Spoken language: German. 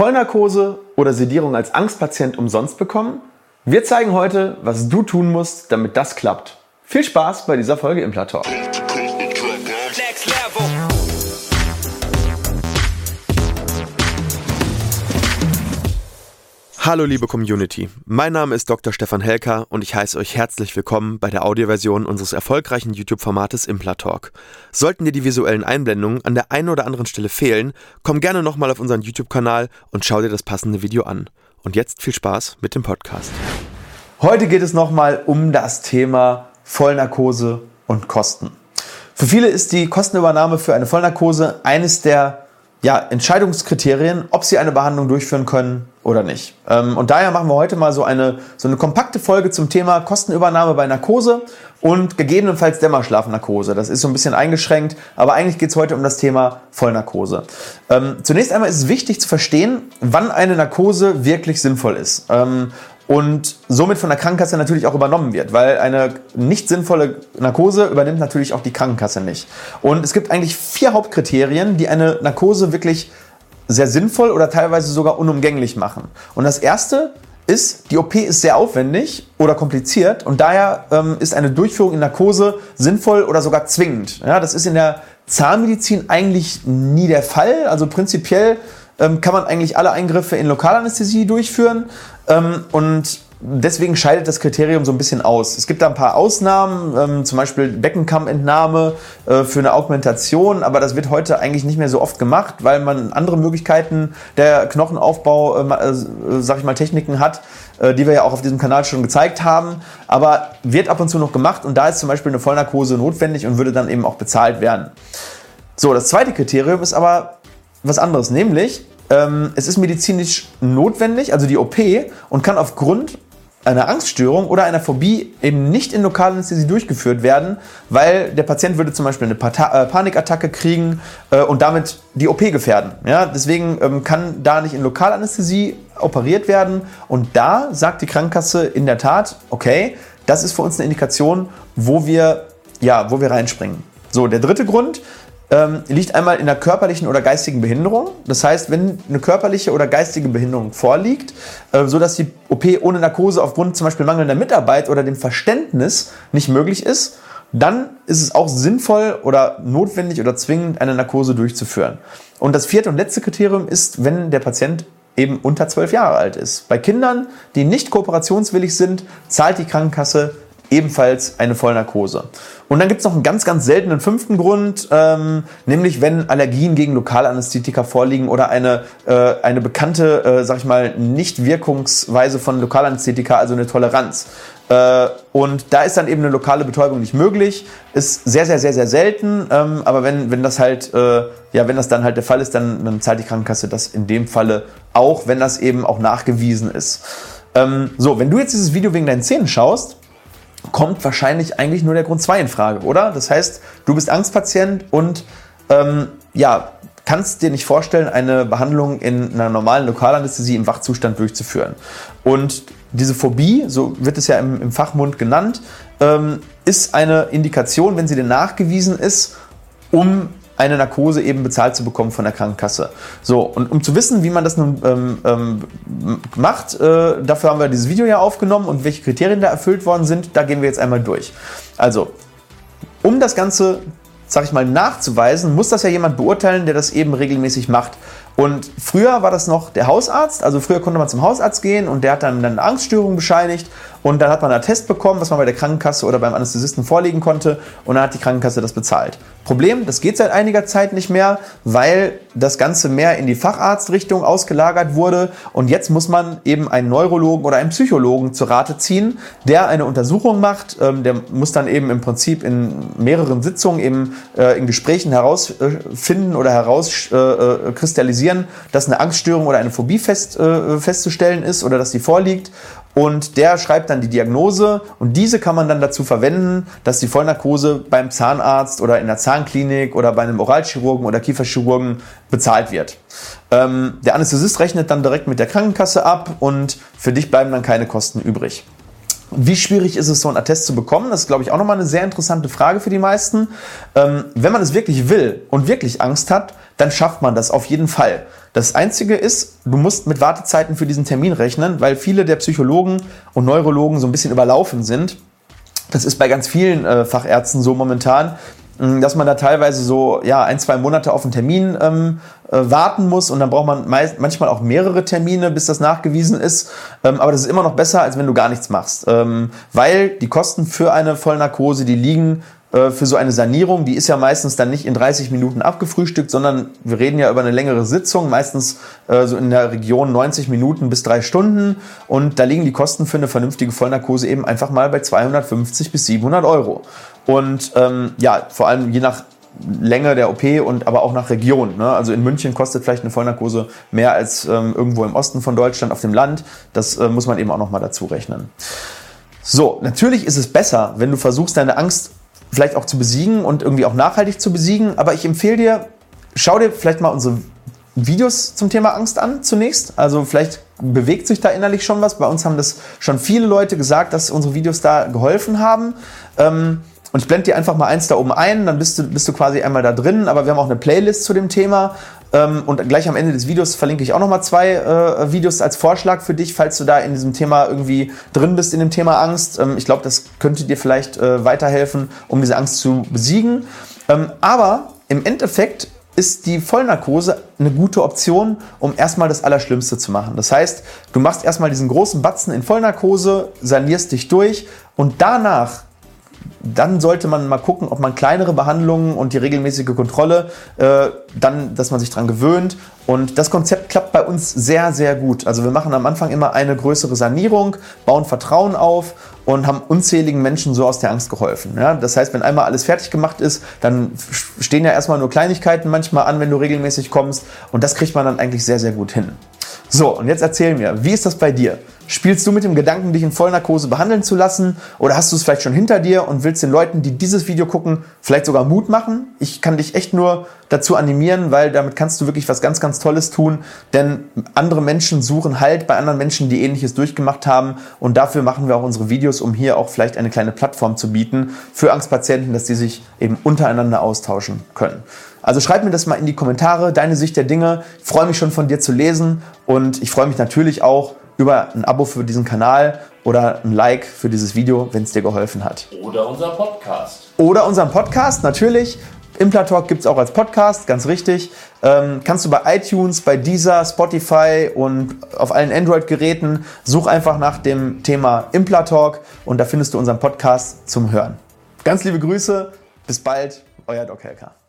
Vollnarkose oder Sedierung als Angstpatient umsonst bekommen? Wir zeigen heute, was du tun musst, damit das klappt. Viel Spaß bei dieser Folge Implatalk. Hallo liebe Community, mein Name ist Dr. Stefan Helker und ich heiße euch herzlich willkommen bei der Audioversion unseres erfolgreichen YouTube-Formates Implatalk. Sollten dir die visuellen Einblendungen an der einen oder anderen Stelle fehlen, komm gerne nochmal auf unseren YouTube-Kanal und schau dir das passende Video an. Und jetzt viel Spaß mit dem Podcast. Heute geht es nochmal um das Thema Vollnarkose und Kosten. Für viele ist die Kostenübernahme für eine Vollnarkose eines der ja, Entscheidungskriterien, ob sie eine Behandlung durchführen können oder nicht. Ähm, und daher machen wir heute mal so eine, so eine kompakte Folge zum Thema Kostenübernahme bei Narkose und gegebenenfalls Dämmerschlafnarkose. Das ist so ein bisschen eingeschränkt, aber eigentlich geht es heute um das Thema Vollnarkose. Ähm, zunächst einmal ist es wichtig zu verstehen, wann eine Narkose wirklich sinnvoll ist. Ähm, und somit von der Krankenkasse natürlich auch übernommen wird, weil eine nicht sinnvolle Narkose übernimmt natürlich auch die Krankenkasse nicht. Und es gibt eigentlich vier Hauptkriterien, die eine Narkose wirklich sehr sinnvoll oder teilweise sogar unumgänglich machen. Und das erste ist, die OP ist sehr aufwendig oder kompliziert und daher ähm, ist eine Durchführung in Narkose sinnvoll oder sogar zwingend. Ja, das ist in der Zahnmedizin eigentlich nie der Fall. Also prinzipiell ähm, kann man eigentlich alle Eingriffe in Lokalanästhesie durchführen. Ähm, und deswegen scheidet das Kriterium so ein bisschen aus. Es gibt da ein paar Ausnahmen, ähm, zum Beispiel Beckenkammentnahme äh, für eine Augmentation, aber das wird heute eigentlich nicht mehr so oft gemacht, weil man andere Möglichkeiten der Knochenaufbau, äh, äh, sag ich mal, Techniken hat, äh, die wir ja auch auf diesem Kanal schon gezeigt haben. Aber wird ab und zu noch gemacht und da ist zum Beispiel eine Vollnarkose notwendig und würde dann eben auch bezahlt werden. So, das zweite Kriterium ist aber was anderes, nämlich ähm, es ist medizinisch notwendig, also die OP, und kann aufgrund einer Angststörung oder einer Phobie eben nicht in Lokalanästhesie durchgeführt werden, weil der Patient würde zum Beispiel eine äh, Panikattacke kriegen äh, und damit die OP gefährden. Ja, deswegen ähm, kann da nicht in Lokalanästhesie operiert werden und da sagt die Krankenkasse in der Tat, okay, das ist für uns eine Indikation, wo wir, ja, wo wir reinspringen. So, der dritte Grund, ähm, liegt einmal in der körperlichen oder geistigen Behinderung. Das heißt, wenn eine körperliche oder geistige Behinderung vorliegt, äh, sodass die OP ohne Narkose aufgrund zum Beispiel mangelnder Mitarbeit oder dem Verständnis nicht möglich ist, dann ist es auch sinnvoll oder notwendig oder zwingend, eine Narkose durchzuführen. Und das vierte und letzte Kriterium ist, wenn der Patient eben unter zwölf Jahre alt ist. Bei Kindern, die nicht kooperationswillig sind, zahlt die Krankenkasse ebenfalls eine Vollnarkose. Und dann gibt es noch einen ganz, ganz seltenen fünften Grund, ähm, nämlich wenn Allergien gegen Lokalanästhetika vorliegen oder eine, äh, eine bekannte, äh, sag ich mal, Nicht-Wirkungsweise von Lokalanästhetika, also eine Toleranz. Äh, und da ist dann eben eine lokale Betäubung nicht möglich. Ist sehr, sehr, sehr, sehr selten. Ähm, aber wenn, wenn das halt, äh, ja, wenn das dann halt der Fall ist, dann, dann zahlt die Krankenkasse das in dem Falle auch, wenn das eben auch nachgewiesen ist. Ähm, so, wenn du jetzt dieses Video wegen deinen Zähnen schaust, kommt wahrscheinlich eigentlich nur der Grund 2 in Frage, oder? Das heißt, du bist Angstpatient und ähm, ja, kannst dir nicht vorstellen, eine Behandlung in einer normalen Lokalanästhesie im Wachzustand durchzuführen. Und diese Phobie, so wird es ja im, im Fachmund genannt, ähm, ist eine Indikation, wenn sie denn nachgewiesen ist, um eine Narkose eben bezahlt zu bekommen von der Krankenkasse. So, und um zu wissen, wie man das nun ähm, ähm, macht, äh, dafür haben wir dieses Video ja aufgenommen und welche Kriterien da erfüllt worden sind, da gehen wir jetzt einmal durch. Also, um das Ganze, sag ich mal, nachzuweisen, muss das ja jemand beurteilen, der das eben regelmäßig macht. Und früher war das noch der Hausarzt, also früher konnte man zum Hausarzt gehen und der hat dann eine Angststörung bescheinigt und dann hat man einen Test bekommen, was man bei der Krankenkasse oder beim Anästhesisten vorlegen konnte und dann hat die Krankenkasse das bezahlt. Problem, das geht seit einiger Zeit nicht mehr, weil das Ganze mehr in die Facharztrichtung ausgelagert wurde und jetzt muss man eben einen Neurologen oder einen Psychologen zur Rate ziehen, der eine Untersuchung macht. Ähm, der muss dann eben im Prinzip in mehreren Sitzungen eben äh, in Gesprächen herausfinden oder herauskristallisieren, dass eine Angststörung oder eine Phobie fest, äh, festzustellen ist oder dass die vorliegt und der schreibt dann die Diagnose und diese kann man dann dazu verwenden, dass die Vollnarkose beim Zahnarzt oder in der Zahnklinik oder bei einem Oralchirurgen oder Kieferchirurgen bezahlt wird. Ähm, der Anästhesist rechnet dann direkt mit der Krankenkasse ab und für dich bleiben dann keine Kosten übrig. Wie schwierig ist es, so einen Attest zu bekommen? Das ist, glaube ich, auch nochmal eine sehr interessante Frage für die meisten. Ähm, wenn man es wirklich will und wirklich Angst hat, dann schafft man das auf jeden Fall. Das Einzige ist, du musst mit Wartezeiten für diesen Termin rechnen, weil viele der Psychologen und Neurologen so ein bisschen überlaufen sind. Das ist bei ganz vielen äh, Fachärzten so momentan, dass man da teilweise so ja, ein, zwei Monate auf einen Termin ähm, äh, warten muss und dann braucht man meist, manchmal auch mehrere Termine, bis das nachgewiesen ist. Ähm, aber das ist immer noch besser, als wenn du gar nichts machst. Ähm, weil die Kosten für eine Vollnarkose, die liegen für so eine Sanierung, die ist ja meistens dann nicht in 30 Minuten abgefrühstückt, sondern wir reden ja über eine längere Sitzung, meistens äh, so in der Region 90 Minuten bis drei Stunden. Und da liegen die Kosten für eine vernünftige Vollnarkose eben einfach mal bei 250 bis 700 Euro. Und ähm, ja, vor allem je nach Länge der OP und aber auch nach Region. Ne? Also in München kostet vielleicht eine Vollnarkose mehr als ähm, irgendwo im Osten von Deutschland auf dem Land. Das äh, muss man eben auch nochmal dazu rechnen. So, natürlich ist es besser, wenn du versuchst, deine Angst vielleicht auch zu besiegen und irgendwie auch nachhaltig zu besiegen. Aber ich empfehle dir, schau dir vielleicht mal unsere Videos zum Thema Angst an zunächst. Also vielleicht bewegt sich da innerlich schon was. Bei uns haben das schon viele Leute gesagt, dass unsere Videos da geholfen haben. Ähm, und ich blende dir einfach mal eins da oben ein, dann bist du, bist du quasi einmal da drin. Aber wir haben auch eine Playlist zu dem Thema. Ähm, und gleich am Ende des Videos verlinke ich auch nochmal zwei äh, Videos als Vorschlag für dich, falls du da in diesem Thema irgendwie drin bist, in dem Thema Angst. Ähm, ich glaube, das könnte dir vielleicht äh, weiterhelfen, um diese Angst zu besiegen. Ähm, aber im Endeffekt ist die Vollnarkose eine gute Option, um erstmal das Allerschlimmste zu machen. Das heißt, du machst erstmal diesen großen Batzen in Vollnarkose, sanierst dich durch und danach dann sollte man mal gucken, ob man kleinere Behandlungen und die regelmäßige Kontrolle, äh, dann, dass man sich daran gewöhnt. Und das Konzept klappt bei uns sehr, sehr gut. Also wir machen am Anfang immer eine größere Sanierung, bauen Vertrauen auf und haben unzähligen Menschen so aus der Angst geholfen. Ja, das heißt, wenn einmal alles fertig gemacht ist, dann stehen ja erstmal nur Kleinigkeiten manchmal an, wenn du regelmäßig kommst. Und das kriegt man dann eigentlich sehr, sehr gut hin. So, und jetzt erzähl mir, wie ist das bei dir? Spielst du mit dem Gedanken, dich in Vollnarkose behandeln zu lassen? Oder hast du es vielleicht schon hinter dir und willst den Leuten, die dieses Video gucken, vielleicht sogar Mut machen? Ich kann dich echt nur dazu animieren, weil damit kannst du wirklich was ganz, ganz Tolles tun. Denn andere Menschen suchen Halt bei anderen Menschen, die ähnliches durchgemacht haben. Und dafür machen wir auch unsere Videos, um hier auch vielleicht eine kleine Plattform zu bieten für Angstpatienten, dass die sich eben untereinander austauschen können. Also schreib mir das mal in die Kommentare, deine Sicht der Dinge. Ich freue mich schon von dir zu lesen und ich freue mich natürlich auch über ein Abo für diesen Kanal oder ein Like für dieses Video, wenn es dir geholfen hat. Oder unser Podcast. Oder unseren Podcast, natürlich. Implatalk gibt es auch als Podcast, ganz richtig. Ähm, kannst du bei iTunes, bei Deezer, Spotify und auf allen Android-Geräten, such einfach nach dem Thema Implatalk und da findest du unseren Podcast zum Hören. Ganz liebe Grüße, bis bald, euer Doc Helker.